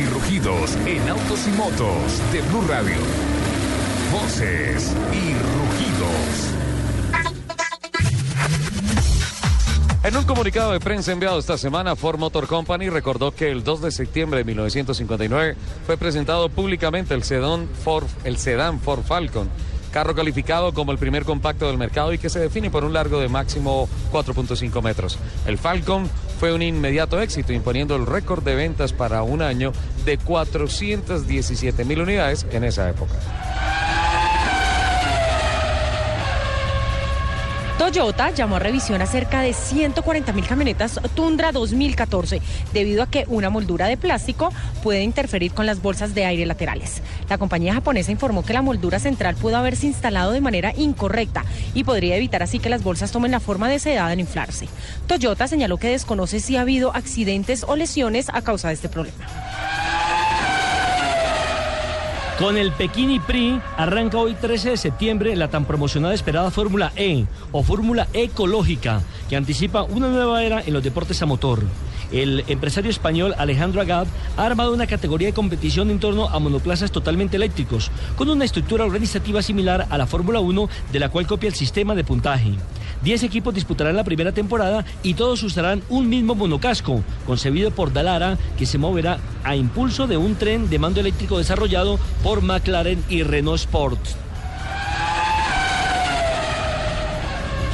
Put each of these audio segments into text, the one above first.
Y rugidos en autos y motos de Blue Radio. Voces y rugidos. En un comunicado de prensa enviado esta semana, Ford Motor Company recordó que el 2 de septiembre de 1959 fue presentado públicamente el sedán Ford, el sedán Ford Falcon, carro calificado como el primer compacto del mercado y que se define por un largo de máximo 4.5 metros. El Falcon fue un inmediato éxito, imponiendo el récord de ventas para un año de 417 mil unidades en esa época. Toyota llamó a revisión a cerca de 140 mil camionetas Tundra 2014 debido a que una moldura de plástico puede interferir con las bolsas de aire laterales. La compañía japonesa informó que la moldura central pudo haberse instalado de manera incorrecta y podría evitar así que las bolsas tomen la forma deseada en inflarse. Toyota señaló que desconoce si ha habido accidentes o lesiones a causa de este problema. Con el Pekín Prix arranca hoy 13 de septiembre la tan promocionada esperada Fórmula E o Fórmula Ecológica, que anticipa una nueva era en los deportes a motor. El empresario español Alejandro Agad ha armado una categoría de competición en torno a monoplazas totalmente eléctricos, con una estructura organizativa similar a la Fórmula 1, de la cual copia el sistema de puntaje. Diez equipos disputarán la primera temporada y todos usarán un mismo monocasco, concebido por Dalara, que se moverá a impulso de un tren de mando eléctrico desarrollado por McLaren y Renault Sport.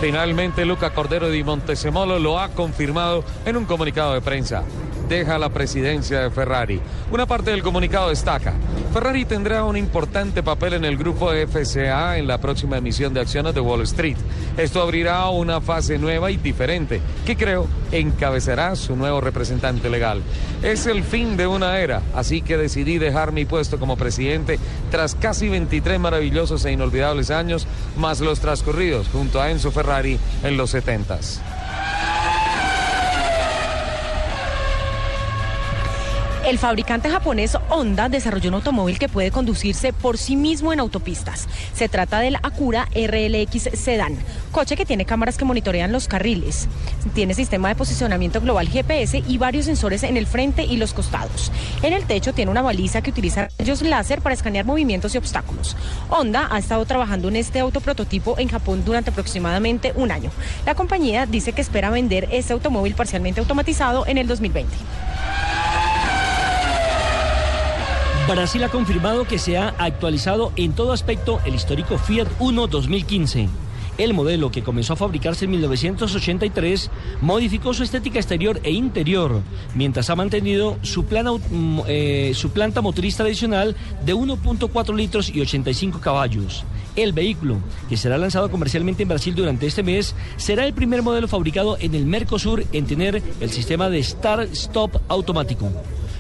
Finalmente, Luca Cordero di Montesemolo lo ha confirmado en un comunicado de prensa. Deja la presidencia de Ferrari. Una parte del comunicado destaca. Ferrari tendrá un importante papel en el grupo FCA en la próxima emisión de acciones de Wall Street. Esto abrirá una fase nueva y diferente, que creo encabezará su nuevo representante legal. Es el fin de una era, así que decidí dejar mi puesto como presidente tras casi 23 maravillosos e inolvidables años, más los transcurridos junto a Enzo Ferrari en los 70s. El fabricante japonés Honda desarrolló un automóvil que puede conducirse por sí mismo en autopistas. Se trata del Acura RLX Sedan, coche que tiene cámaras que monitorean los carriles. Tiene sistema de posicionamiento global GPS y varios sensores en el frente y los costados. En el techo tiene una baliza que utiliza rayos láser para escanear movimientos y obstáculos. Honda ha estado trabajando en este autoprototipo en Japón durante aproximadamente un año. La compañía dice que espera vender este automóvil parcialmente automatizado en el 2020. Brasil ha confirmado que se ha actualizado en todo aspecto el histórico Fiat Uno 2015. El modelo, que comenzó a fabricarse en 1983, modificó su estética exterior e interior, mientras ha mantenido su, plana, eh, planta motriz tradicional de 1.4 litros y 85 caballos. El vehículo, que será lanzado comercialmente en Brasil durante este mes, será el primer modelo fabricado en el Mercosur en tener el sistema de Start-Stop automático.